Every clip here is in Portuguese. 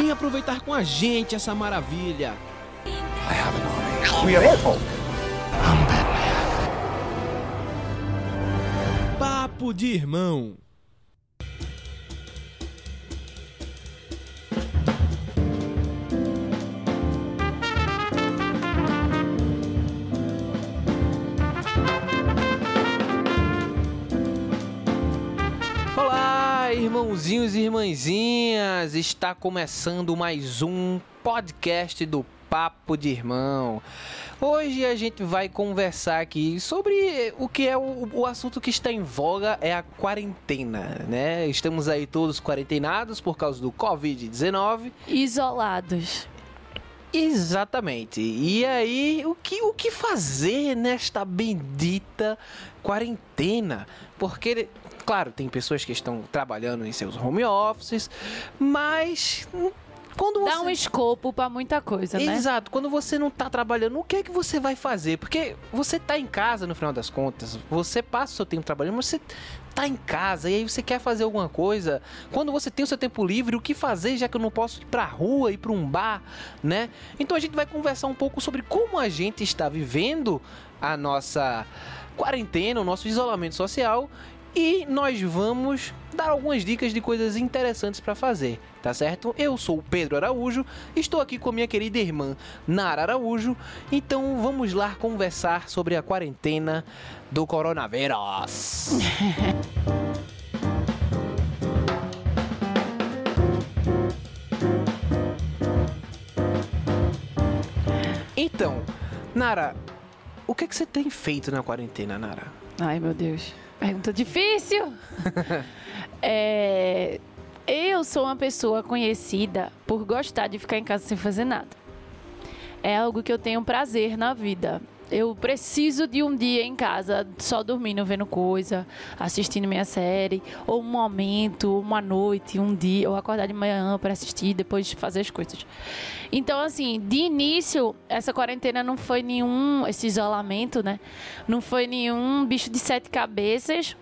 Vem aproveitar com a gente essa maravilha. Papo de irmão. Irmãozinhos e irmãzinhas! Está começando mais um podcast do Papo de Irmão. Hoje a gente vai conversar aqui sobre o que é o, o assunto que está em voga é a quarentena, né? Estamos aí todos quarentenados por causa do Covid-19. Isolados. Exatamente. E aí, o que, o que fazer nesta bendita quarentena? Porque, claro, tem pessoas que estão trabalhando em seus home offices, mas quando você... Dá um escopo pra muita coisa, né? Exato. Quando você não tá trabalhando, o que é que você vai fazer? Porque você tá em casa, no final das contas. Você passa o seu tempo trabalhando, mas você tá em casa e aí você quer fazer alguma coisa. Quando você tem o seu tempo livre, o que fazer já que eu não posso ir pra rua, ir pra um bar, né? Então a gente vai conversar um pouco sobre como a gente está vivendo a nossa quarentena, o nosso isolamento social e nós vamos dar algumas dicas de coisas interessantes para fazer, tá certo? Eu sou o Pedro Araújo, estou aqui com a minha querida irmã Nara Araújo, então vamos lá conversar sobre a quarentena do coronavírus. Então, Nara, o que, é que você tem feito na quarentena, Nara? Ai, meu Deus. Pergunta difícil. É, Eu sou uma pessoa conhecida por gostar de ficar em casa sem fazer nada. É algo que eu tenho prazer na vida. Eu preciso de um dia em casa só dormindo, vendo coisa, assistindo minha série, ou um momento, uma noite, um dia, ou acordar de manhã para assistir, depois fazer as coisas. Então, assim, de início, essa quarentena não foi nenhum, esse isolamento, né? Não foi nenhum bicho de sete cabeças,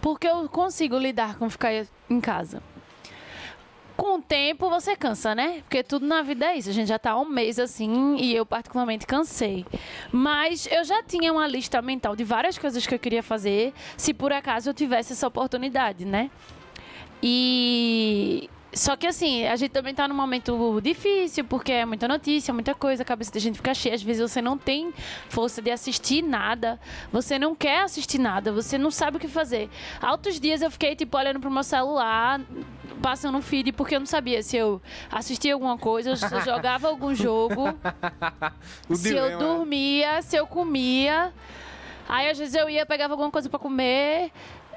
porque eu consigo lidar com ficar em casa. Com o tempo você cansa, né? Porque tudo na vida é isso. A gente já tá um mês assim e eu particularmente cansei. Mas eu já tinha uma lista mental de várias coisas que eu queria fazer se por acaso eu tivesse essa oportunidade, né? E só que assim, a gente também tá num momento difícil, porque é muita notícia, muita coisa, a cabeça da gente fica cheia. Às vezes você não tem força de assistir nada, você não quer assistir nada, você não sabe o que fazer. Altos dias eu fiquei, tipo, olhando pro meu celular, passando um feed, porque eu não sabia se eu assistia alguma coisa, se eu jogava algum jogo, se eu dilema, né? dormia, se eu comia. Aí às vezes eu ia, pegava alguma coisa pra comer.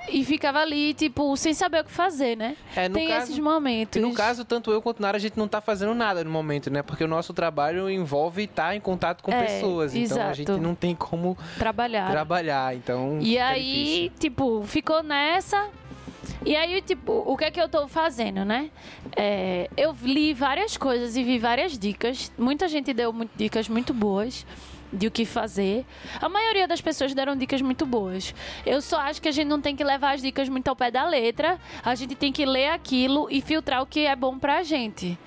E ficava ali, tipo, sem saber o que fazer, né? É, Tem caso- esses momentos. E no caso, tanto eu quanto Nara, a gente não tá fazendo nada no momento, né? Porque o nosso trabalho envolve estar em contato com É, pessoas. Então a exato. gente não tem como trabalhar. trabalhar. Então. E aí, difícil. tipo, ficou nessa. E aí, tipo, o que é que eu tô fazendo, né? É, eu li várias coisas e vi várias dicas. Muita gente deu dicas muito boas de o que fazer. A maioria das pessoas deram dicas muito boas. Eu só acho que a gente não tem que levar as dicas muito ao pé da letra. A gente tem que ler aquilo e filtrar o que é bom pra gente.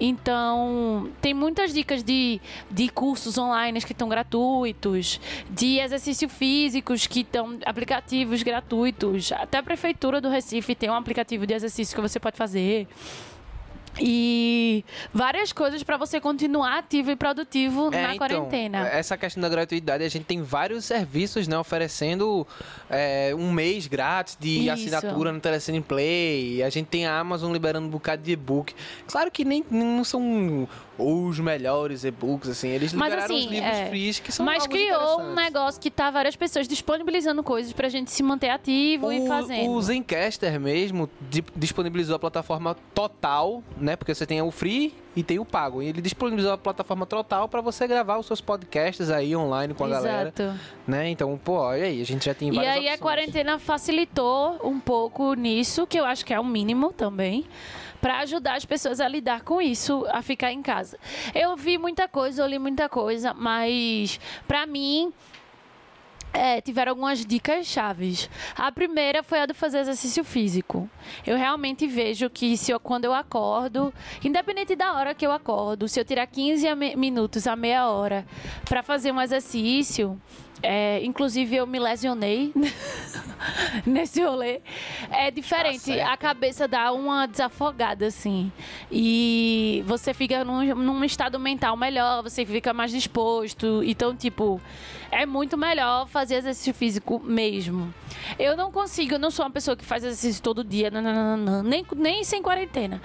Então, tem muitas dicas de, de cursos online que estão gratuitos, de exercícios físicos que estão aplicativos gratuitos. Até a Prefeitura do Recife tem um aplicativo de exercício que você pode fazer. E várias coisas para você continuar ativo e produtivo É, na então, quarentena. Essa questão da gratuidade, a gente tem vários serviços, né? Oferecendo é, um mês grátis de Isso. assinatura no Telecine Play. A gente tem a Amazon liberando um bocado de e-book. Claro que nem não são os melhores e-books, assim. Eles Mas, liberaram assim, os livros é, que são Mas criou um negócio que tá várias pessoas disponibilizando coisas pra gente se manter ativo e O, fazendo. o Zencaster mesmo di- disponibilizou a plataforma total, né? Porque você tem o free e tem o pago. E ele disponibilizou a plataforma total para você gravar os seus podcasts aí online com a galera, Exato. né? Então, pô, olha aí, a gente já tem E várias aí a opções. quarentena facilitou um pouco nisso, que eu acho que é o mínimo também, para ajudar as pessoas a lidar com isso, a ficar em casa. Eu vi muita coisa, eu li muita coisa, mas para mim é, tiveram algumas dicas chaves. A primeira foi a de fazer exercício físico. Eu realmente vejo que se eu, quando eu acordo, independente da hora que eu acordo, se eu tirar 15 a me- minutos a meia hora para fazer um exercício, é, inclusive eu me lesionei nesse rolê. É diferente, certo. a cabeça dá uma desafogada assim. E você fica num, num estado mental melhor, você fica mais disposto. Então, tipo, é muito melhor fazer exercício físico mesmo. Eu não consigo, eu não sou uma pessoa que faz exercício todo dia, nem, nem sem quarentena.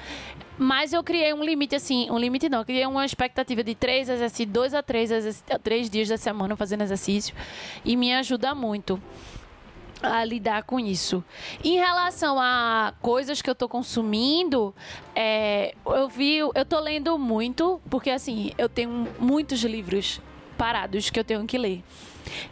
Mas eu criei um limite, assim, um limite não, eu criei uma expectativa de três exercícios, dois a três, três dias da semana fazendo exercício. E me ajuda muito a lidar com isso. Em relação a coisas que eu tô consumindo, é, eu vi, eu tô lendo muito, porque assim, eu tenho muitos livros parados que eu tenho que ler.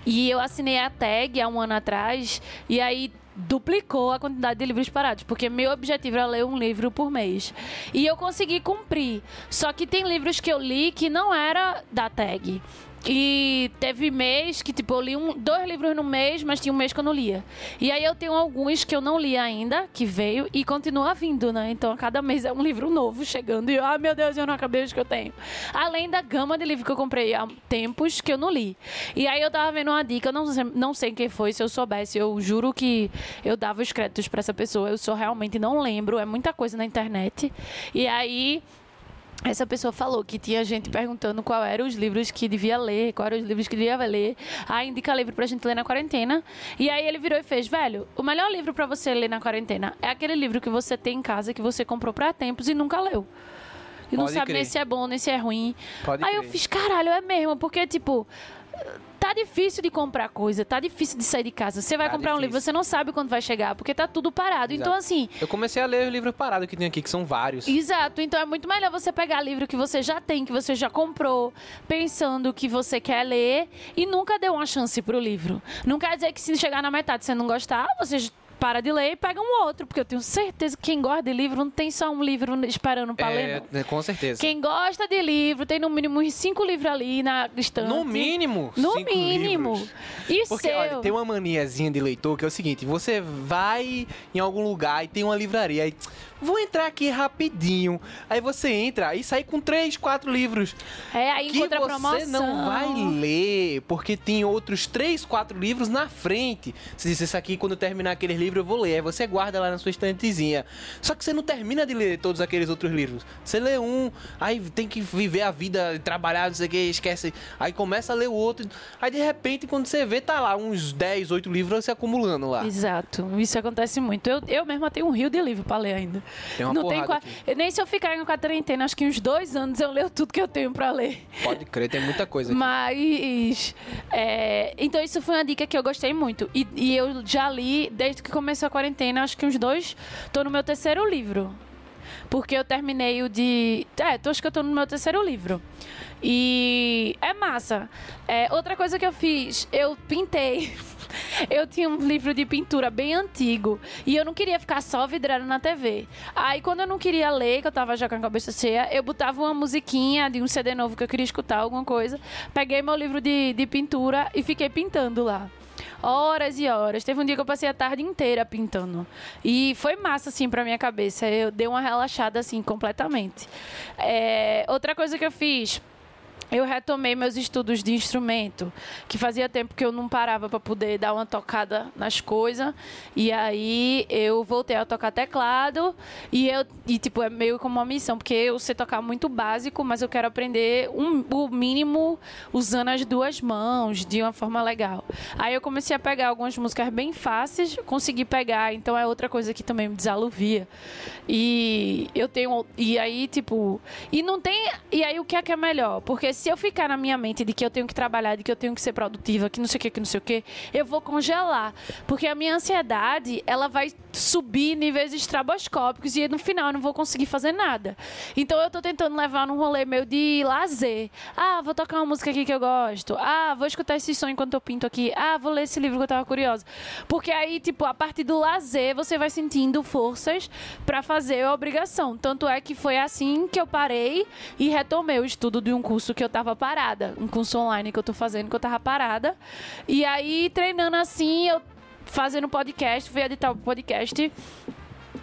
E eu assinei a tag há um ano atrás, e aí duplicou a quantidade de livros parados, porque meu objetivo era ler um livro por mês. E eu consegui cumprir. Só que tem livros que eu li que não era da tag. E teve mês que, tipo, eu li um, dois livros no mês, mas tinha um mês que eu não lia. E aí eu tenho alguns que eu não li ainda, que veio e continua vindo, né? Então, a cada mês é um livro novo chegando. E, eu, ah, meu Deus, eu não acabei os que eu tenho. Além da gama de livros que eu comprei há tempos que eu não li. E aí eu tava vendo uma dica, eu não sei, não sei quem foi, se eu soubesse, eu juro que eu dava os créditos pra essa pessoa. Eu só realmente não lembro, é muita coisa na internet. E aí essa pessoa falou que tinha gente perguntando qual eram os livros que devia ler, quais eram os livros que devia ler. Ah, indica livro pra gente ler na quarentena. E aí ele virou e fez, velho, o melhor livro pra você ler na quarentena é aquele livro que você tem em casa, que você comprou pra tempos e nunca leu. E não Pode sabe crer. nem se é bom, nem se é ruim. Pode aí eu crer. fiz, caralho, é mesmo, porque, tipo, tá difícil de comprar coisa, tá difícil de sair de casa. Você vai Tá comprar um livro, difícil. você não sabe quando vai chegar, porque tá tudo parado. Então, Exato. assim, Eu comecei a ler os livros parados que tem aqui, que são vários. Exato, então é muito melhor você pegar livro que você já tem, que você já comprou, pensando que você quer ler e nunca deu uma chance pro livro. Não quer dizer que se chegar na metade você não gostar, você para de ler e pega um outro, porque eu tenho certeza que quem gosta de livro não tem só um livro esperando ler, É, não. é, com certeza. Quem gosta de livro tem no mínimo uns cinco livros ali na estante. No mínimo. No mínimo. livros. E Porque, seu? olha, tem uma maniazinha de leitor que é o seguinte: você vai em algum lugar e tem uma livraria, aí vou entrar aqui rapidinho. Aí você entra e sai com três, quatro livros. É, aí que encontra você promoção. não vai ler, porque tem outros três, quatro livros na frente. Você diz, isso aqui, quando eu terminar aquele livro, eu vou ler. Aí você guarda lá na sua estantezinha. Só que você não termina de ler todos aqueles outros livros. Você lê um, aí tem que viver a vida, trabalhar, não sei o que, esquece. Aí começa a ler o outro. Aí de repente, quando você vê, tá lá uns 10, 8 livros se acumulando lá. Exato, isso acontece muito. Eu, eu mesma tenho um rio de livro pra ler ainda. Tem uma não tem qua- Nem se eu ficar em quarentena, acho que uns dois anos eu leio tudo que eu tenho pra ler. Pode crer, tem muita coisa aqui. Mas. é, então, isso foi uma dica que eu gostei muito. E, e eu já li, desde que começou a quarentena, acho que uns dois. Tô no meu terceiro livro. Porque eu terminei o de. É, tô, acho que eu tô no meu terceiro livro. E é massa. É, outra coisa que eu fiz, eu pintei. Eu tinha um livro de pintura bem antigo e eu não queria ficar só vidrando na TV. Aí, quando eu não queria ler, que eu tava já com a cabeça cheia, eu botava uma musiquinha de um CD novo que eu queria escutar, alguma coisa. Peguei meu livro de, de pintura e fiquei pintando lá. Horas e horas. Teve um dia que eu passei a tarde inteira pintando. E foi massa, assim, pra minha cabeça. Eu dei uma relaxada, assim, completamente. É, outra coisa que eu fiz. Eu retomei meus estudos de instrumento, que fazia tempo que eu não parava para poder dar uma tocada nas coisas. E aí eu voltei a tocar teclado e eu e tipo é meio como uma missão, porque eu sei tocar muito básico, mas eu quero aprender um- o mínimo usando as duas mãos de uma forma legal. Aí eu comecei a pegar algumas músicas bem fáceis, consegui pegar, então é outra coisa que também me desaluvia. E eu tenho e aí tipo, e não tem, e aí o que é que é melhor? Porque se eu ficar na minha mente de que eu tenho que trabalhar, de que eu tenho que ser produtiva, que não sei o que, que não sei o que, eu vou congelar. Porque a minha ansiedade, ela vai subir níveis estraboscópicos e no final eu não vou conseguir fazer nada. Então eu tô tentando levar num rolê meio de lazer. Ah, vou tocar uma música aqui que eu gosto. Ah, vou escutar esse som enquanto eu pinto aqui. Ah, vou ler esse livro que eu tava curiosa. Porque aí, tipo, a partir do lazer, você vai sentindo forças para fazer a obrigação. Tanto é que foi assim que eu parei e retomei o estudo de um curso que eu tava parada. Um curso online que eu tô fazendo que eu tava parada. E aí, treinando assim, eu fazendo podcast, fui editar o podcast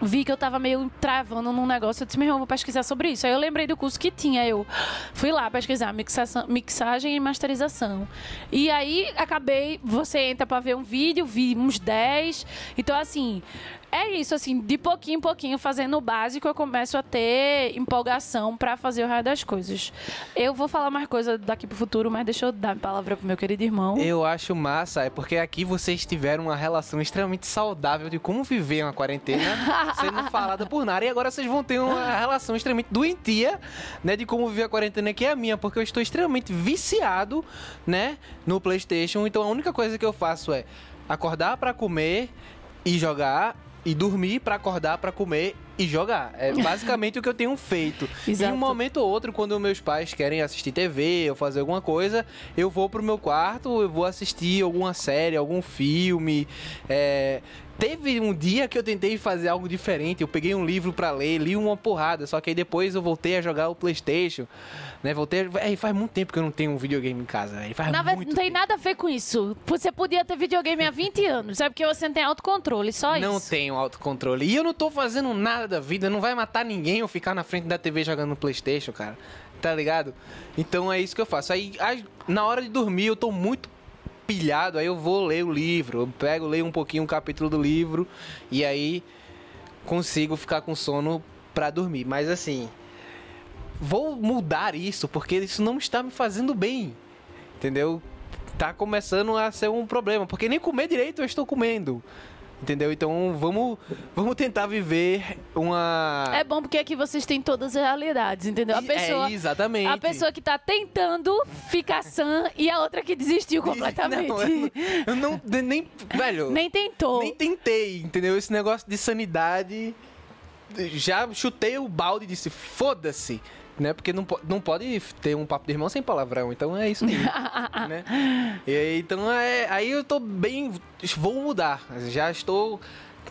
vi que eu tava meio travando num negócio. Eu disse, meu irmão, vou pesquisar sobre isso. Aí eu lembrei do curso que tinha. Eu fui lá pesquisar mixação, mixagem e masterização. E aí acabei, você entra pra ver um vídeo, vi uns 10. Então, assim, é isso, assim, de pouquinho em pouquinho, fazendo o básico, eu começo a ter empolgação para fazer o resto das coisas. Eu vou falar mais coisa daqui pro futuro, mas deixa eu dar a palavra pro meu querido irmão. Eu acho massa, é porque aqui vocês tiveram uma relação extremamente saudável de como viver uma quarentena sendo falada por Nara. E agora vocês vão ter uma relação extremamente doentia, né, de como viver a quarentena, que é a minha, porque eu estou extremamente viciado, né, no PlayStation. Então a única coisa que eu faço é acordar para comer e jogar e dormir para acordar para comer e jogar. É basicamente o que eu tenho feito. Exato. Em um momento ou outro, quando meus pais querem assistir TV ou fazer alguma coisa, eu vou pro meu quarto, eu vou assistir alguma série, algum filme. É... Teve um dia que eu tentei fazer algo diferente. Eu peguei um livro para ler, li uma porrada, só que aí depois eu voltei a jogar o PlayStation, né? Voltei, é, faz muito tempo que eu não tenho um videogame em casa, né? Faz Na muito não tem tempo. nada a ver com isso. Você podia ter videogame há 20 anos. É porque você não tem autocontrole, só Não isso. tenho autocontrole. E eu não tô fazendo nada da vida. Não vai matar ninguém eu ficar na frente da TV jogando no Playstation, cara. Tá ligado? Então é isso que eu faço. Aí, aí, na hora de dormir, eu tô muito pilhado. Aí eu vou ler o livro. Eu pego, leio um pouquinho um capítulo do livro. E aí consigo ficar com sono pra dormir. Mas assim, vou mudar isso porque isso não está me fazendo bem. Entendeu? Tá começando a ser um problema, porque nem comer direito eu estou comendo. Entendeu? Então vamos, vamos tentar viver uma. É bom porque aqui vocês têm todas as realidades, entendeu? A E- pessoa, É, exatamente. a pessoa que tá tentando ficar sã e a outra que desistiu completamente. Não, eu não, eu não- nem. Velho. Nem tentou. Nem tentei, entendeu? Esse negócio de sanidade. Já chutei o balde e disse: foda-se. Né? Porque não, não pode ter um papo de irmão sem palavrão. Então é isso aí. né? E então é, aí eu tô bem. Vou mudar. Já estou.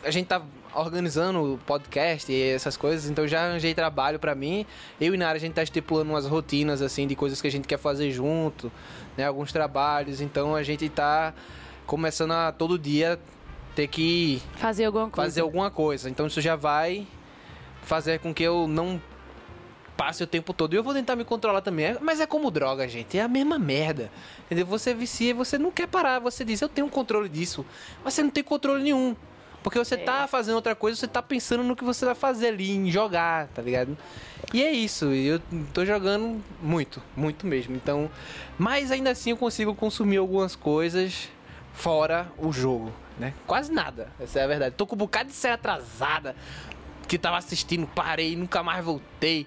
A gente tá organizando o podcast e essas coisas, então já arranjei trabalho pra mim. Eu e Nara, a gente tá estipulando umas rotinas assim de coisas que a gente quer fazer junto, né? Alguns trabalhos. Então a gente tá começando a todo dia ter que Fazer alguma coisa. fazer alguma coisa. Então isso já vai fazer com que eu não passe o tempo todo. E eu vou tentar me controlar também. É- Mas é como droga, gente. É a mesma merda. Entendeu? Você vicia e você não quer parar. Você diz, eu tenho controle disso. Mas você não tem controle nenhum. Porque você tá fazendo outra coisa, você tá pensando no que você vai fazer ali, em jogar, tá ligado? E é isso, eu tô jogando muito, muito mesmo. Então, mas ainda assim eu consigo consumir algumas coisas fora o jogo, né? Quase nada, essa é a verdade. Tô com um bocado de série atrasada que tava assistindo, parei, nunca mais voltei.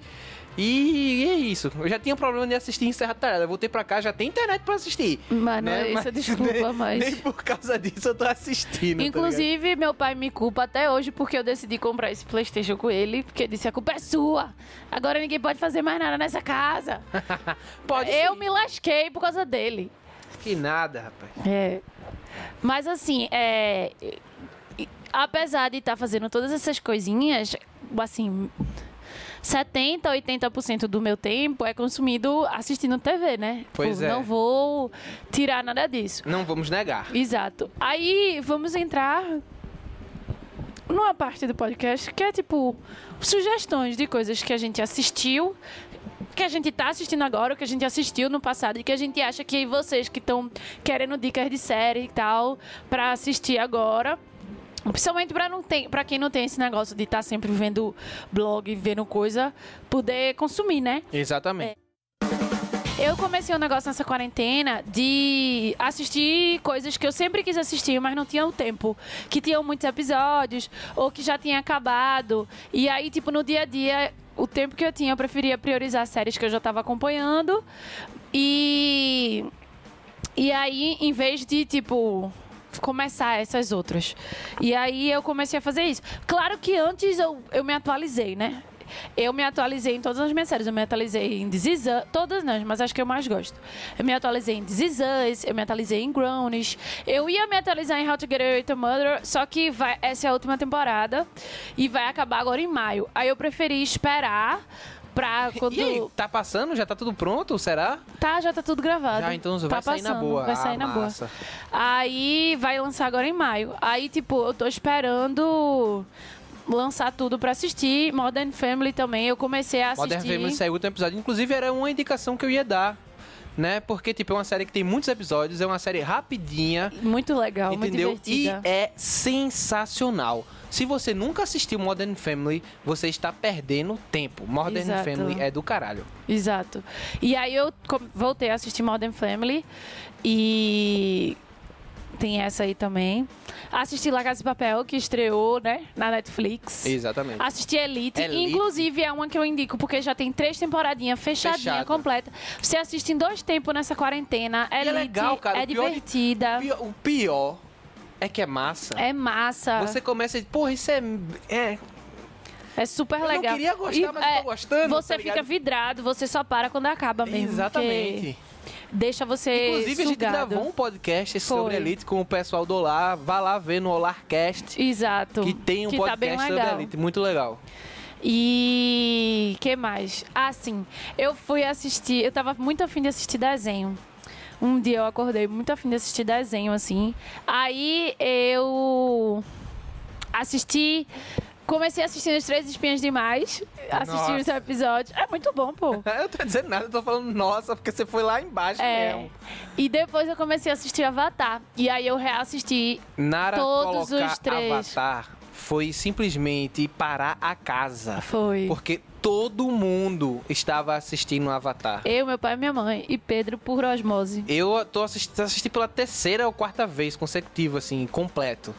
E, é isso. Eu já tinha problema de assistir em Serra Talhada. Eu voltei pra cá, já tem internet pra assistir. Mano, né? isso é desculpa, nem, mas- Nem por causa disso eu tô assistindo. tá Inclusive, meu pai me culpa até hoje porque eu decidi comprar esse PlayStation com ele, porque disse a culpa é sua. Agora ninguém pode fazer mais nada nessa casa. Pode eu sim. me lasquei por causa dele. Que nada, rapaz. É. Mas assim, é. Apesar de estar fazendo todas essas coisinhas, assim. 70, 80% do meu tempo é consumido assistindo TV, né? Pois Tipo, é. Não vou tirar nada disso. Não vamos negar. Exato. Aí vamos entrar numa parte do podcast que é tipo sugestões de coisas que a gente assistiu, que a gente tá assistindo agora, ou que a gente assistiu no passado e que a gente acha que vocês que estão querendo dicas de série e tal pra assistir agora. Principalmente pra, não ter, pra quem não tem esse negócio de estar sempre vendo blog, vendo coisa, poder consumir, né? Exatamente. Eu comecei um negócio nessa quarentena de assistir coisas que eu sempre quis assistir, mas não tinha o tempo. Que tinham muitos episódios, ou que já tinha acabado. E aí, tipo, no dia a dia, o tempo que eu tinha, eu preferia priorizar séries que eu já estava acompanhando. E. E aí, em vez de, tipo, começar essas outras. E aí eu comecei a fazer isso. Claro que antes eu, eu me atualizei, né? Eu me atualizei em todas as minhas séries. Eu me atualizei em This Is Us, todas não, mas acho que eu mais gosto. Eu me atualizei em This Is Us, eu me atualizei em Grownish. Eu ia me atualizar em How to Get Away with a só que vai, essa é a última temporada e vai acabar agora em maio. Aí eu preferi esperar pra quando... E aí, tá passando? Já tá tudo pronto? Será? Tá, já tá tudo gravado. Já, então vai tá sair na boa. Vai sair Ah, na boa. massa. Aí vai lançar agora em maio. Aí, tipo, eu tô esperando lançar tudo pra assistir. Modern Family também, eu comecei a assistir. Modern Family saiu o último episódio. Inclusive, era uma indicação que eu ia dar. Né? Porque, tipo, é uma série que tem muitos episódios, é uma série rapidinha, Muito legal, entendeu? muito E divertida. é sensacional. Se você nunca assistiu Modern Family, você está perdendo tempo. Modern Exato. Family é do caralho. Exato. E aí eu voltei a assistir Modern Family e tem essa aí também. Assisti La Casa de Papel, que estreou, né, na Netflix. Exatamente. Assisti Elite, Elite. inclusive é uma que eu indico porque já tem três temporadinhas fechadinha, Fechada. completa. Você assiste em dois tempos nessa quarentena. É legal, cara. É de- divertida. O pior, o pior é que é massa. É massa. Você começa e, porra, isso é. é É super eu legal. não queria gostar, E, mas é, eu tô gostando. Você tá fica vidrado, você só para quando acaba mesmo. Exatamente. porque Deixa você Inclusive, a gente sugado. gravou um podcast sobre Foi. Elite com o pessoal do Olar. Vá lá ver no Olarcast. Exato. Que tem um que tá podcast sobre legal. Elite. Muito legal. E que mais? Ah, sim. Eu fui assistir, eu tava muito afim de assistir desenho. Um dia eu acordei muito afim de assistir desenho, assim. Aí eu assisti. Comecei assistindo Os Três Espinhas Demais. Assisti os Nossa. episódios. É muito bom, pô. Eu tô dizendo nada, eu tô falando nossa, porque você foi lá embaixo É. mesmo. E depois eu comecei a assistir Avatar. E aí eu reassisti. Nara Todos os três. Avatar foi simplesmente parar a casa. Foi. Porque todo mundo estava assistindo Avatar. Eu, meu pai e minha mãe. E Pedro por osmose. Eu tô assistindo assisti pela terceira ou quarta vez consecutiva, assim, completo.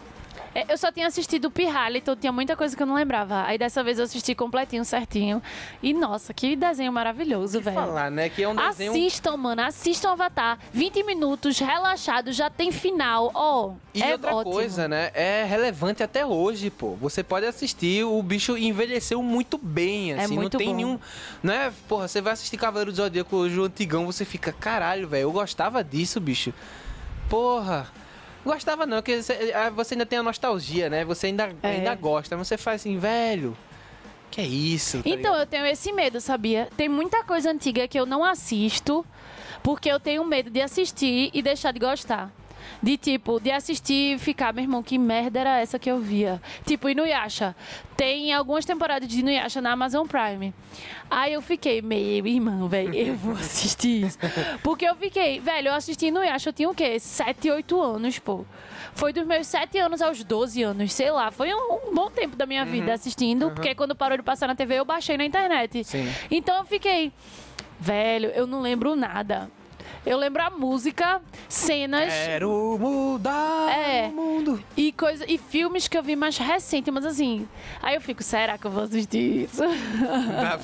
É, Eu só tinha assistido o Pirralha, então tinha muita coisa que eu não lembrava. Aí dessa vez eu assisti completinho, certinho. E nossa, que desenho maravilhoso, velho. Falar, né? Que é um desenho. Assistam, mano, assistam Avatar. 20 minutos, relaxado, já tem final. Ó, E é outra ótimo. coisa, né? É relevante até hoje, pô. Você pode assistir, o bicho envelheceu muito bem, É assim. muito não tem bom. nenhum. Não é, porra, você vai assistir Cavaleiro do Zodíaco hoje, o antigão, você fica, caralho, velho, eu gostava disso, bicho. Porra. Gostava não, porque você, ah, você ainda tem a nostalgia, né? Você ainda, É. ainda gosta, mas você faz assim, velho. Que é isso? tá Então, ligado? eu tenho esse medo, sabia? Tem muita coisa antiga que eu não assisto, porque eu tenho medo de assistir e deixar de gostar. De tipo, de assistir e ficar, meu irmão, que merda era essa que eu via? Tipo, Inuyasha. Tem algumas temporadas de Inuyasha na Amazon Prime. Aí eu fiquei, meu irmão, velho, eu vou assistir isso. Porque eu fiquei, velho, eu assisti Inuyasha, eu tinha o quê? 7, 8 anos, pô. Foi dos meus 7 anos aos 12 anos, sei lá. Foi um, um bom tempo da minha vida assistindo, porque quando parou de passar na TV, eu baixei na internet. Sim. Então eu fiquei, velho, eu não lembro nada. Eu lembro a música, cenas Quero mudar É. o mundo. e coisa e filmes que eu vi mais recente, mas assim, aí eu fico, será que eu vou assistir isso?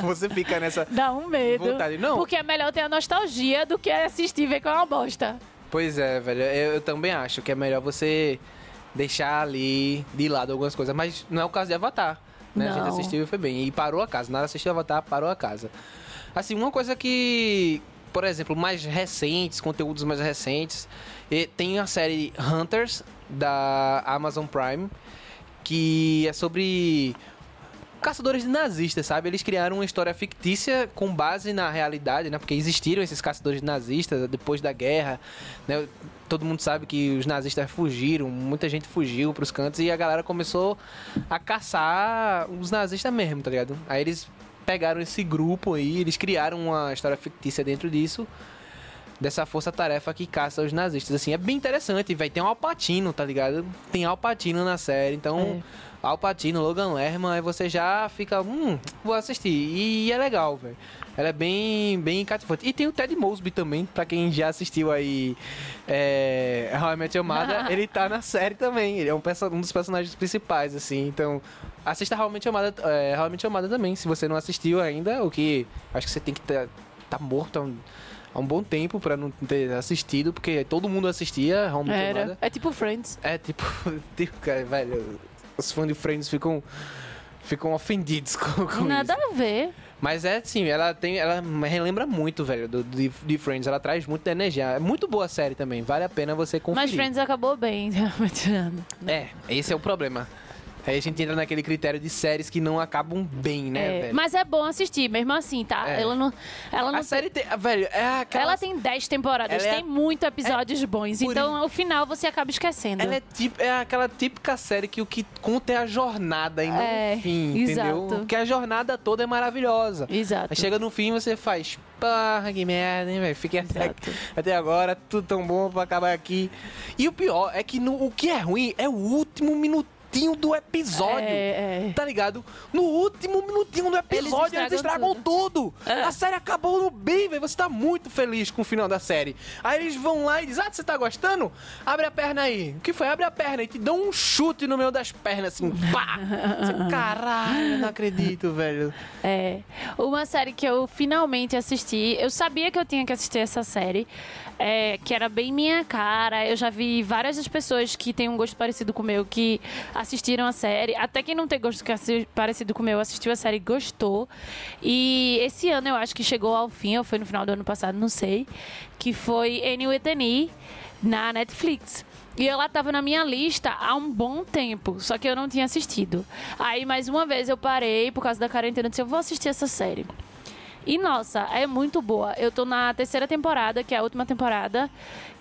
Você fica nessa. Dá um medo. Vontade. Não. Porque é melhor ter a nostalgia do que assistir e ver que é uma bosta. Pois é, velho. Eu, eu também acho que é melhor você deixar ali de lado algumas coisas. Mas não é o caso de Avatar. Né? A gente assistiu e foi bem. E parou a casa. Nada assistiu Avatar, parou a casa. Assim, uma coisa que, por exemplo, mais recentes, conteúdos mais recentes, e tem a série Hunters da Amazon Prime, que é sobre caçadores de nazistas, sabe? Eles criaram uma história fictícia com base na realidade, né? Porque existiram esses caçadores de nazistas depois da guerra, né? Todo mundo sabe que os nazistas fugiram, muita gente fugiu pros cantos e a galera começou a caçar os nazistas mesmo, tá ligado? Aí eles pegaram esse grupo aí, eles criaram uma história fictícia dentro disso. dessa força-tarefa que caça os nazistas. Assim, é bem interessante, vai Tem um Alpatino, tá ligado? Tem Alpatino na série, então... Alpatino, Logan Lerman, aí você já fica, hum, vou assistir. E é legal, velho. Ela é bem, bem cativante. E tem o Ted Mosby também, pra quem já assistiu aí é, How I Met Your Mother, ele tá na série também. Ele é um, um dos personagens principais, assim. Então, assista How I Met Your Mother, é, How I Met Your Mother também, se você não assistiu ainda, o que acho que você tem que estar tá morto há um, bom tempo pra não ter assistido, porque todo mundo assistia Mother. Era. É tipo Friends. É tipo, tipo, cara, velho, os fãs de Friends ficam ficam ofendidos com, com Nada isso. a ver. Mas é assim, ela tem, ela relembra muito, velho, do, de, de Friends, ela traz muita energia. É muito boa a série também, vale a pena você conferir. Mas Friends acabou bem. É, esse é o problema. Aí a gente entra naquele critério de séries que não acabam bem, né, É, velho? mas é bom assistir, mesmo assim, tá? É. Ela não. Ela não a série tem, velho, é aquela Ela tem 10 temporadas, Ela é- tem muito episódios bons. por Então, ao final, você acaba esquecendo. Ela é, tipo, é aquela típica série que o que conta é a jornada e não É, o fim, exato. entendeu? Porque a jornada toda é maravilhosa. Exato. Aí chega no fim você faz, porra, que merda, hein, velho? Fiquei até, até agora, tudo tão bom pra acabar aqui. E o pior é que no- o que é ruim é o último minutinho do episódio. É, é. Tá ligado? No último minutinho do episódio, eles estragam estragam tudo. É. A série acabou no bem, velho. Você tá muito feliz com o final da série. Aí eles vão lá e dizem: Ah, você tá gostando? Abre a perna aí. O que foi? Abre a perna e te dão um chute no meio das pernas, assim, pá! Você, Caralho, não acredito, velho. É. Uma série que eu finalmente assisti. Eu sabia que eu tinha que assistir essa série. é, que era bem minha cara. Eu já vi várias das pessoas que têm um gosto parecido com o meu que assistiram a série. Até quem não tem gosto parecido com o meu assistiu a série gostou. E esse ano eu acho que chegou ao fim, ou foi no final do ano passado, não sei. Que foi Annie na Netflix. E ela tava na minha lista há um bom tempo, só que eu não tinha assistido. Aí, mais uma vez, eu parei por causa da quarentena e disse: eu vou assistir essa série. E nossa, é muito boa. Eu tô na terceira temporada, que é a última temporada.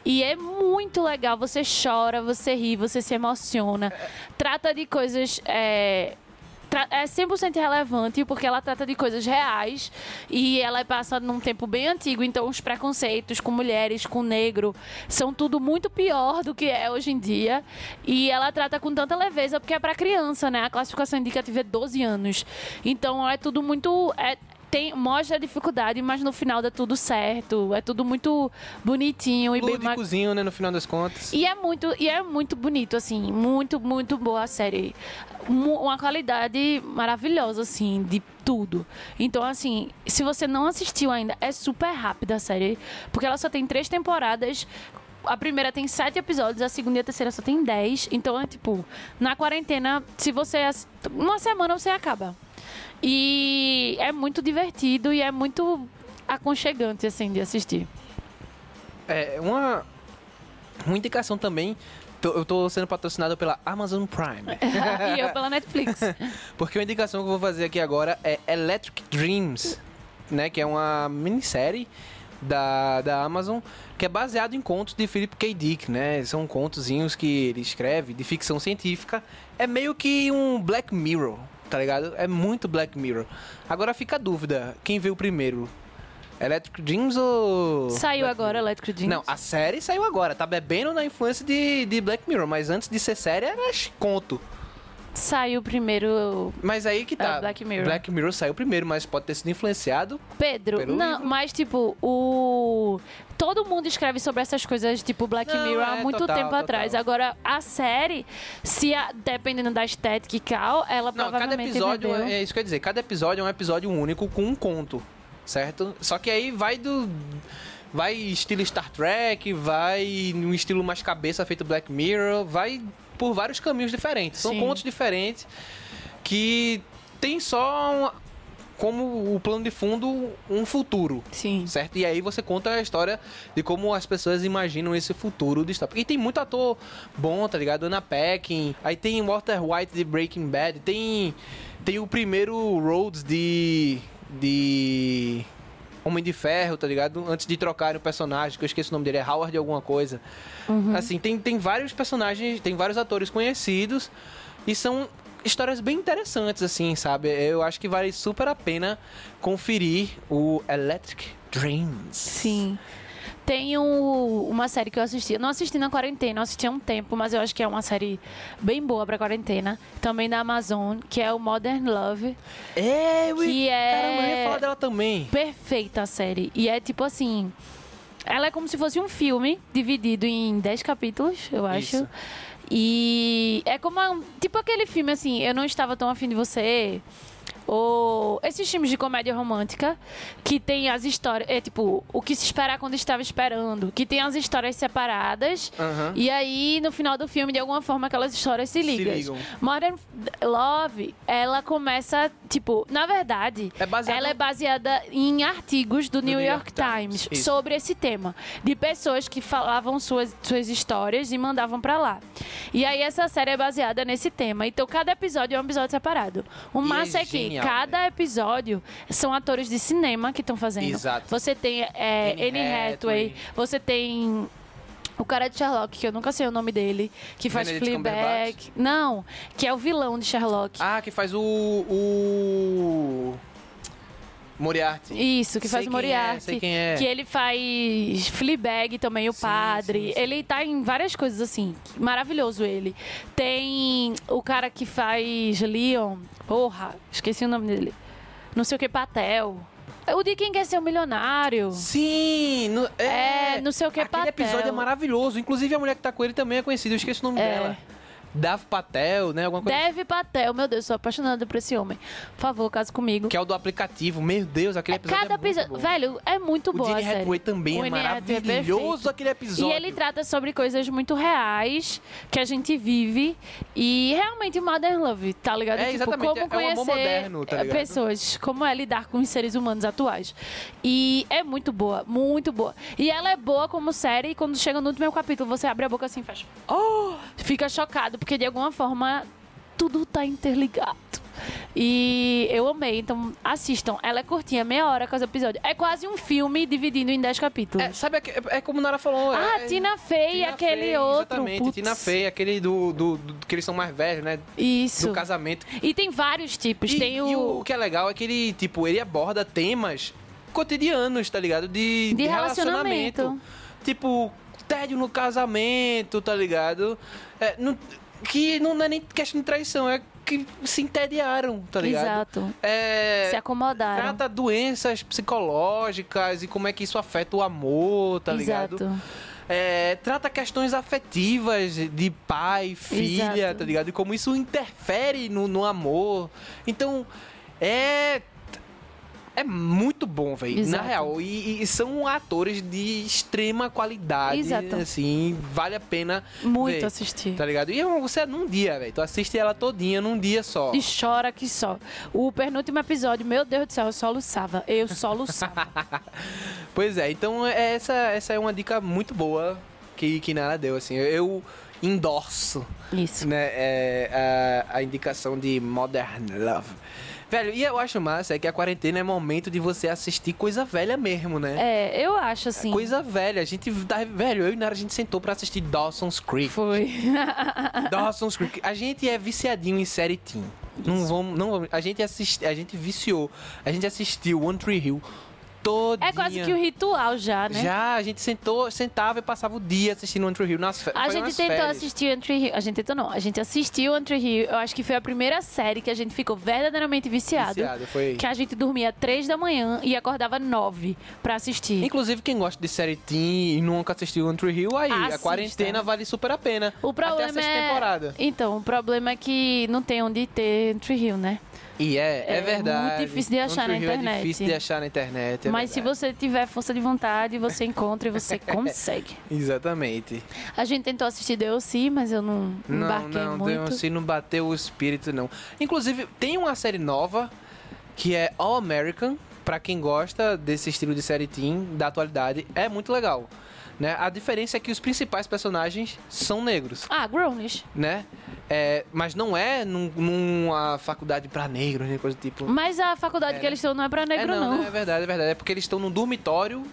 E é muito legal. Você chora, você ri, você se emociona. Trata de coisas. É, é 100% relevante porque ela trata de coisas reais e ela é passada num tempo bem antigo, então os preconceitos com mulheres, com negro, são tudo muito pior do que é hoje em dia. E ela trata com tanta leveza porque é pra criança, né? A classificação indicativa é 12 anos. Então é tudo muito é, tem, mostra a dificuldade, mas no final dá tudo certo. É tudo muito bonitinho e bem Lúdicozinho, né, no final das contas. e é muito, e é muito bonito, assim, muito, muito boa a série. Uma qualidade maravilhosa, assim, de tudo. Então, assim, se você não assistiu ainda, é super rápida a série, porque ela só tem três temporadas. A primeira tem sete episódios, a segunda e a terceira só tem dez. Então, é tipo, na quarentena, se você. Uma semana você acaba. E é muito divertido e é muito aconchegante, assim, de assistir. É, uma, uma indicação também. eu tô sendo patrocinado pela Amazon Prime. e eu pela Netflix. Porque uma indicação que eu vou fazer aqui agora é Electric Dreams, né? Que é uma minissérie da, da Amazon que é baseado em contos de Philip K. Dick, né? São contozinhos que ele escreve de ficção científica. É meio que um Black Mirror, tá ligado? É muito Black Mirror. Agora fica a dúvida, quem veio primeiro? Electric Dreams ou... Saiu Black agora Mirror? Electric Dreams. Não, a série saiu agora. Tá bebendo na influência de, de Black Mirror, mas antes de ser série era conto. Saiu primeiro. Mas aí que tá. É, Black Mirror. Black Mirror saiu primeiro, mas pode ter sido influenciado. Pedro, Pelo não, livro. mas tipo, o. Todo mundo escreve sobre essas coisas, tipo Black Não, Mirror, há é, muito total, tempo total. atrás. Agora, a série, se a- dependendo da estética e tal, ela Não, cada provavelmente episódio bebeu. é isso que eu ia dizer. Cada episódio é um episódio único com um conto, certo? Só que aí vai do vai estilo Star Trek, vai num estilo mais cabeça feito Black Mirror, vai por vários caminhos diferentes. São Sim. contos diferentes que tem só um- como o plano de fundo um futuro. Sim. certo? E aí você conta a história de como as pessoas imaginam esse futuro de Star E tem muito ator bom, tá ligado? Anna Paquin, aí tem Walter White de Breaking Bad, tem tem o primeiro Rhodes de de Homem de Ferro, tá ligado? Antes de trocarem o personagem, que eu esqueci o nome dele, é Howard de alguma coisa. Assim, tem, tem vários personagens, tem vários atores conhecidos e são histórias bem interessantes, assim, sabe? Eu acho que vale super a pena conferir o Electric Dreams. Sim. Tem um- uma série que eu assisti. Eu não assisti na quarentena, eu assisti há um tempo, mas eu acho que é uma série bem boa pra quarentena. Também da Amazon, que é o Modern Love. É, Que é- falar dela também. Perfeita a série. E é tipo assim. Ela é como se fosse um filme dividido em 10 capítulos, eu acho. Isso. E é como tipo aquele filme assim, eu não estava tão afim de você. Ou esses filmes de comédia romântica que tem as histórias, é tipo, o que se esperar quando estava esperando, que tem as histórias separadas. Aham. E aí, no final do filme, de alguma forma, aquelas histórias se ligam. ligam. Modern Love, ela começa, tipo, na verdade, É baseado- ela é baseada em artigos do, New, New York, York Times, Times, sobre esse tema. De pessoas que falavam suas, suas histórias e mandavam pra lá. E aí, essa série é baseada nesse tema. Então, cada episódio é um episódio separado. O E é massa é, que genial, cada episódio são atores de cinema que estão fazendo. Exato. Você tem é, Anne Anne Hathaway, Hathaway. você tem o cara de Sherlock, que eu nunca sei o nome dele, que faz Benedict Fleabag. Não, que é o vilão de Sherlock. Ah, que faz o. o. Moriarty. Isso, que Sei faz o é, Moriarty. sei quem é. Que ele faz Fleabag também, o Sim, padre. sim, sim. Ele tá em várias coisas assim. Maravilhoso ele. Tem o cara que faz Leon. Porra, esqueci o nome dele. Não sei o que, Patel. O de quem quer ser um milionário. Sim! No, é, É, não sei o que, Aquele Patel. episódio é maravilhoso. Inclusive, a mulher que tá com ele também é conhecida. Eu esqueci o nome É. dela. Dav Patel, né? Alguma coisa Dev Patel, meu Deus, sou apaixonada por esse homem. Por favor, case comigo. Que é o do aplicativo. Meu Deus, aquele episódio Cada é muito episódio. bom. Velho, é muito O a Gene série. Hathaway também O é é maravilhoso perfeito. aquele episódio. E ele trata sobre coisas muito reais que a gente vive. E realmente Modern Love, tá ligado? É, exatamente, como é conhecer moderno, tá pessoas, como é lidar com os seres humanos atuais. E é muito boa, muito boa. E ela é boa como série, e quando chega no último capítulo, você abre a boca assim e faz. Oh! Fica chocado, porque de alguma forma tudo tá interligado. E eu amei, então assistam. Ela é curtinha, meia hora cada episódio. É quase um filme dividido em 10 capítulos. É, sabe, aque- é, como Nara falou. Ah, é, Tina Fey, Tina aquele Fey, outro. Exatamente, putz. Tina Fey, aquele do, do, do- que eles são mais velhos, né? Isso. Do casamento. E tem vários tipos. E, tem o. e o que é legal é que ele, tipo, ele aborda temas cotidianos, tá ligado? De, De relacionamento. Tipo, tédio no casamento, tá ligado? É, não- que não é nem questão de traição, é que se entediaram, tá ligado? Exato. É, Se acomodaram. trata doenças psicológicas e como é que isso afeta o amor, tá ligado? Exato. É, trata questões afetivas de pai, filha, Exato. tá ligado? E como isso interfere no, no amor. Então, é. É muito bom, velho. Na real. E, e são atores de extrema qualidade. Exato. Assim, vale a pena. Muito ver, assistir. Tá ligado? E você é num dia, velho. Tu assiste ela todinha num dia só. E chora que só. O penúltimo episódio, meu Deus do céu, eu soluçava. Eu soluçava. Pois é, então é- essa, essa é uma dica muito boa que, que Nara deu, assim. Eu endorso Isso. né, é, a, a indicação de Modern Love. Velho, e eu acho massa é que a quarentena é momento de você assistir coisa velha mesmo, né? É, eu acho assim. Coisa velha. A gente tá, velho, eu e Nara a gente sentou pra assistir Dawson's Creek. Foi. Dawson's Creek. A gente é viciadinho em série teen. Não vamos, não vamos. A gente assiste, a gente viciou. A gente assistiu One Tree Hill todinha. É quase que o ritual já, né? Já, a gente sentou, sentava e passava o dia assistindo One Tree Hill nas fe- A gente tentou férias. assistir Entre Hill. A gente tentou não. A gente assistiu Entre Hill. Eu acho que foi a primeira série que a gente ficou verdadeiramente viciado. Viciado, foi. Que a gente dormia três da manhã e acordava nove pra assistir. Inclusive, quem gosta de série teen e nunca assistiu One Tree Hill, aí, a Assista. quarentena vale super a pena. O problema Até a sexta é... temporada. Então, o problema é que não tem onde ter Entre Hill, né? E é, é, É verdade. muito difícil de achar na Hill internet. É difícil de achar na internet. é Mas se verdade. você tiver força de vontade, você encontra e você consegue. Exatamente. A gente tentou assistir DLC, mas eu não Não, embarquei não, muito. se não bateu o espírito, não. Inclusive, tem uma série nova que é All American, pra quem gosta desse estilo de série teen, da atualidade, é muito legal. Né? A diferença é que os principais personagens são negros, Ah, Grownish. né? É, mas não é num- numa faculdade pra negros, nem coisa do tipo. Mas a faculdade É, que eles estão não é pra negro, é, não, não. né? é verdade, é verdade. É porque eles estão num dormitório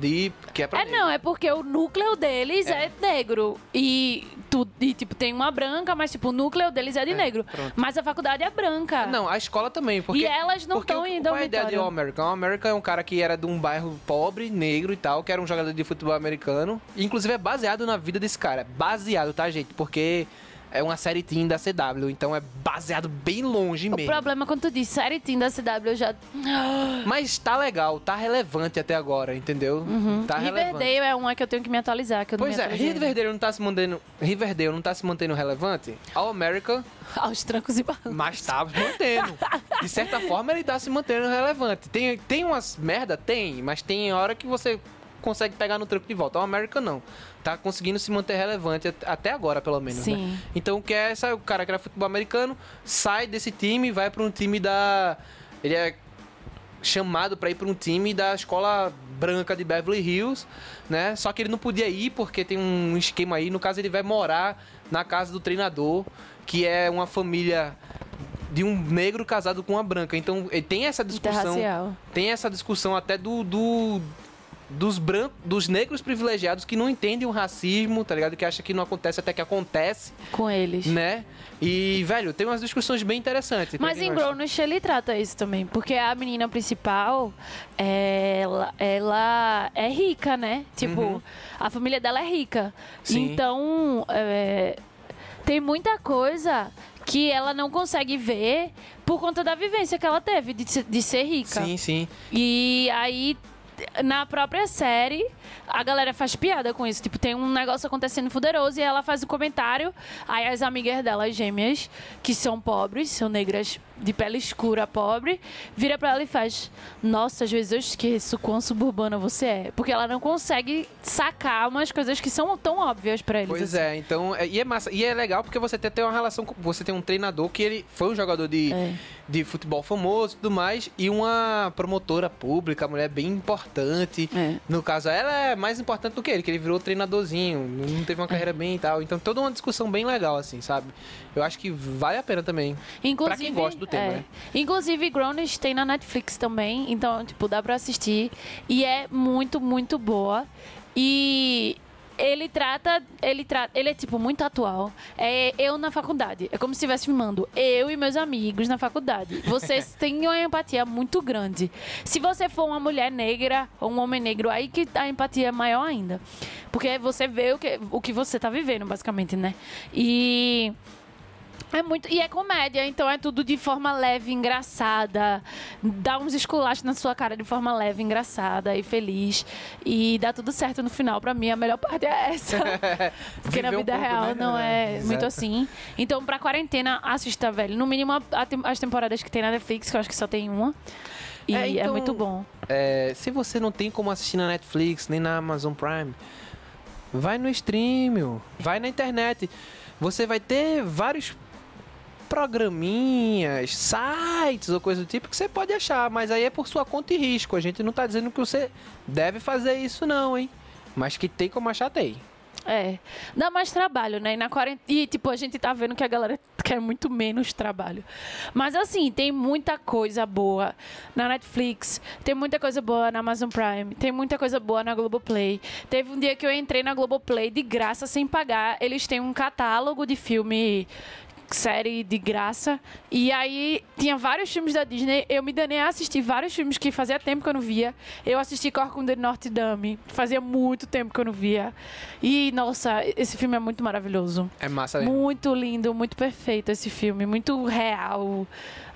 De, que é pra É, negro. não, é porque o núcleo deles é, negro. E, tu, e, tipo, tem uma branca, mas, tipo, o núcleo deles é de É, negro. pronto. Mas a faculdade é branca. Não, a escola também. Porque, E elas não estão o- em Qual é a ideia de. All American? All American é um cara que era de um bairro pobre, negro e tal, que era um jogador de futebol americano. Inclusive, é baseado na vida desse cara. Baseado, tá, gente? Porque é uma série teen da CW, então é baseado bem longe O mesmo. problema, quando tu diz série teen da CW, eu já... Mas tá legal, tá relevante até agora, entendeu? Tá relevante. Riverdale é uma que eu tenho que me atualizar, que eu Pois não é. Riverdale não tá se mantendo. Riverdale não tá se mantendo relevante. All American, Aos trancos e barrancos. mas tá mantendo. De certa forma, ele tá se mantendo relevante. Tem, tem umas merda? Tem, mas tem hora que você consegue pegar no tranco de volta. All American não. Tá conseguindo se manter relevante at- até agora, pelo menos. né? Então, o que é essa? O cara que era futebol americano sai desse time e vai para um time da. Ele é chamado para ir para um time da escola branca de Beverly Hills, né? Só que ele não podia ir porque tem um esquema aí. No caso, ele vai morar na casa do treinador, que é uma família de um negro casado com uma branca. Então, ele tem essa discussão. Interracial. Tem essa discussão até do. do dos brancos, dos negros privilegiados que não entendem o racismo, tá ligado? Que acha que não acontece até que acontece, Com eles. né? E, velho, tem umas discussões bem interessantes. Mas em. Grownish ele trata isso também, porque a menina principal, ela, ela é rica, né? Tipo, Uhum. a família dela é rica. Sim. Então, é, tem muita coisa que ela não consegue ver por conta da vivência que ela teve de, de ser rica. Sim, sim. E aí, na própria série, a galera faz piada com isso. Tipo, tem um negócio acontecendo fuderoso e ela faz um comentário. Aí as amigas dela, as gêmeas, que são pobres, são negras de pele escura, pobre, vira pra ela e faz: Nossa, às vezes eu esqueço quão suburbana você é. Porque ela não consegue sacar umas coisas que são tão óbvias pra eles. Pois assim. é, então, é- e é massa, e é legal porque você tem, tem uma relação com, você tem um treinador que ele foi um jogador de, É. de futebol famoso e tudo mais, e uma promotora pública, mulher bem importante. É. No caso, ela é mais importante do que ele, que ele virou treinadorzinho, não teve uma carreira bem e tal. Então, toda uma discussão bem legal, assim, sabe? Eu acho que vale a pena também. Inclusive, Pra quem gosta do tema, é. né? Inclusive, Grownish tem na Netflix também, então, tipo, dá pra assistir. E é muito, muito boa. E ele trata, ele trata, ele é tipo muito atual. É eu na faculdade. É como se estivesse filmando eu e meus amigos na faculdade. Vocês têm uma empatia muito grande. Se você for uma mulher negra ou um homem negro, aí que a empatia é maior ainda. Porque você vê o que, o que você tá vivendo, basicamente, né? E é muito. E é comédia, então é tudo de forma leve, engraçada. Dá uns esculachos na sua cara de forma leve, engraçada e feliz. E dá tudo certo no final. Pra mim, a melhor parte é essa. Porque na um vida pouco, real né? não é Exato. muito assim. Então, pra quarentena, assista, velho. No mínimo, a- a as temporadas que tem na Netflix, que eu acho que só tem uma. E É, é, então- muito bom. É, se você não tem como assistir na Netflix, nem na Amazon Prime, vai no stream, vai na internet. Você vai ter vários programinhas, sites ou coisa do tipo que você pode achar, mas aí é por sua conta e risco. A gente não tá dizendo que você deve fazer isso não, hein? Mas que tem como achar, tem. É. Dá mais trabalho, né? E, na quarentena, e, tipo, a gente tá vendo que a galera quer muito menos trabalho. Mas, assim, tem muita coisa boa na Netflix, tem muita coisa boa na Amazon Prime, tem muita coisa boa na Globoplay. Teve um dia que eu entrei na Globoplay de graça, sem pagar. Eles têm um catálogo de filme série de graça. E aí tinha vários filmes da Disney. Eu me danei a assistir vários filmes que fazia tempo que eu não via. Eu assisti Corcunda de Notre Dame. Fazia muito tempo que eu não via. E, nossa, esse filme é muito maravilhoso. É massa mesmo. Muito lindo, muito perfeito esse filme. Muito real.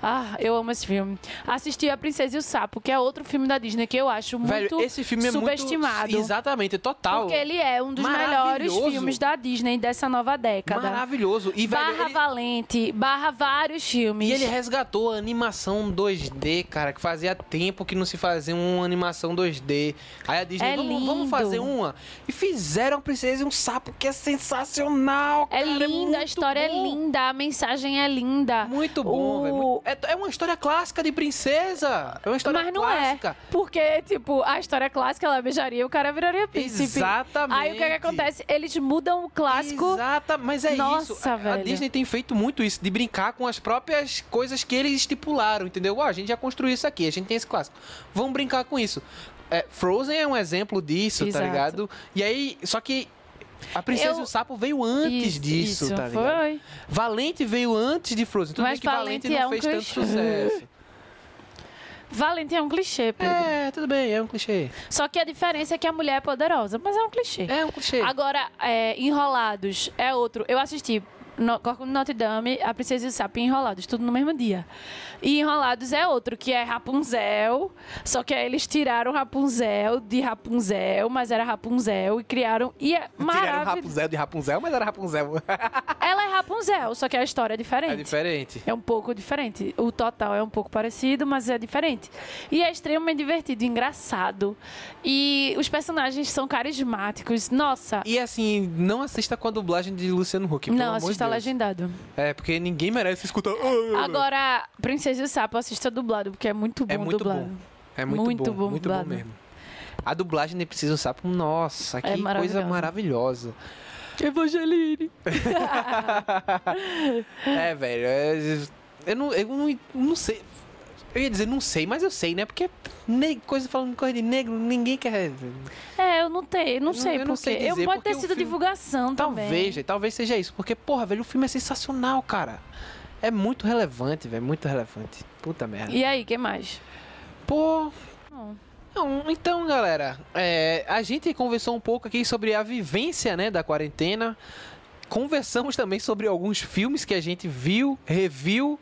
Ah, eu amo esse filme. Assisti A Princesa e o Sapo, que é outro filme da Disney que eu acho muito Velho, esse filme é subestimado. muito... Exatamente, total. Porque ele é um dos melhores filmes da Disney dessa nova década. Maravilhoso. E, velho, Barra ele- Valente, barra vários filmes. E ele resgatou a animação 2D, cara, que fazia tempo que não se fazia uma animação 2D. Aí a Disney, É vamos, vamos fazer uma. E fizeram a Princesa e um Sapo, que é sensacional, É cara. linda, muito a história é bom. linda, a mensagem é linda. Muito bom, O- velho. Muito- É, é uma história clássica de princesa. É uma história Mas não clássica. é. Porque, tipo, a história clássica, ela beijaria e o cara viraria príncipe. Exatamente. Aí o que, que acontece? Eles mudam o clássico. Exata, mas é Nossa, isso. A- A, velho. Disney tem feito muito isso, de brincar com as próprias coisas que eles estipularam, entendeu? Ó, a gente já construiu isso aqui, a gente tem esse clássico. Vamos brincar com isso. é, Frozen é um exemplo disso, Exato. tá ligado? E aí, só que a Princesa Eu- e o Sapo veio antes Isso, disso, isso, tá ligado? Foi. Valente veio antes de Frozen. Tudo Mas bem que Valente, Valente não é um fez tanto clichê. sucesso. Valente é um clichê, Pedro. É, tudo bem, é um clichê. Só que a diferença é que a mulher é poderosa, mas é um clichê. É um clichê. Agora, é, Enrolados é outro. Eu assisti no, Corcunda Notre Dame, A Princesa e o Sapo e Enrolados, tudo no mesmo dia. E Enrolados é outro, que é Rapunzel, só que aí eles tiraram Rapunzel de Rapunzel, mas era Rapunzel e criaram... E é Tiraram. Rapunzel de Rapunzel, mas era Rapunzel. Ela é Rapunzel, só que a história é diferente. é diferente. É um pouco diferente. O total é um pouco parecido, mas é diferente. E é extremamente divertido, engraçado. E os personagens são carismáticos. Nossa, E assim, não assista com a dublagem de Luciano Huck. pelo não, amor de Deus. legendado. É, porque ninguém merece escutar. Agora, Princesa e o Sapo, assista dublado, porque é muito bom É muito dublado. bom. É muito, muito bom, bom muito bom dublado. mesmo. A dublagem de Precisa Sapo, nossa, que coisa maravilhosa. maravilhosa. Evangeline. é, velho, é- eu, não, eu não, não sei. Eu ia dizer não sei, mas eu sei, né? Porque coisa falando coisa de negro, ninguém quer. É, eu não tenho, não Eu sei eu não sei Eu dizer, pode porque ter sido filme- divulgação Talvez, também. velho, talvez seja isso. Porque, porra, velho, o filme é sensacional, cara. É muito relevante, velho, muito relevante. Puta merda. E aí, que mais? Pô, Não. Não, então, galera, é, a gente conversou um pouco aqui sobre a vivência né, da quarentena. Conversamos também sobre alguns filmes que a gente viu, reviu,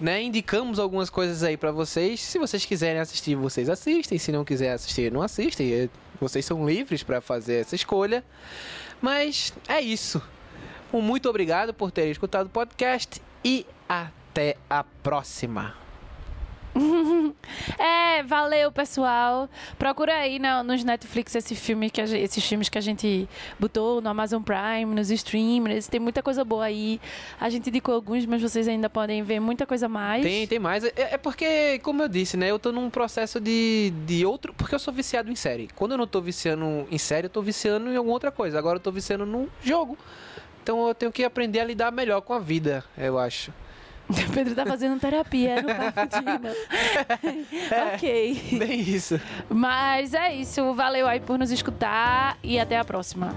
né? Indicamos algumas coisas aí pra vocês. Se vocês quiserem assistir, vocês assistem. Se não quiser assistir, não assistem. É, Vocês são livres pra fazer essa escolha. Mas é isso. Um muito obrigado por terem escutado o podcast e até a próxima. É, valeu, pessoal. Procura aí na- nos Netflix esse filme que esses filmes que a gente botou no Amazon Prime, nos streamers. Tem muita coisa boa aí. A gente indicou alguns, mas vocês ainda podem ver muita coisa mais. Tem, tem mais. É, é porque, como eu disse, né? Eu tô num processo de, de outro. Porque eu sou viciado em série. Quando eu não tô viciando em série, eu tô viciando em alguma outra coisa. Agora eu tô viciando num jogo. Então eu tenho que aprender a lidar melhor com a vida, eu acho. O Pedro tá fazendo terapia no Paputina. ok. Bem isso. Mas é isso. Valeu aí por nos escutar e até a próxima.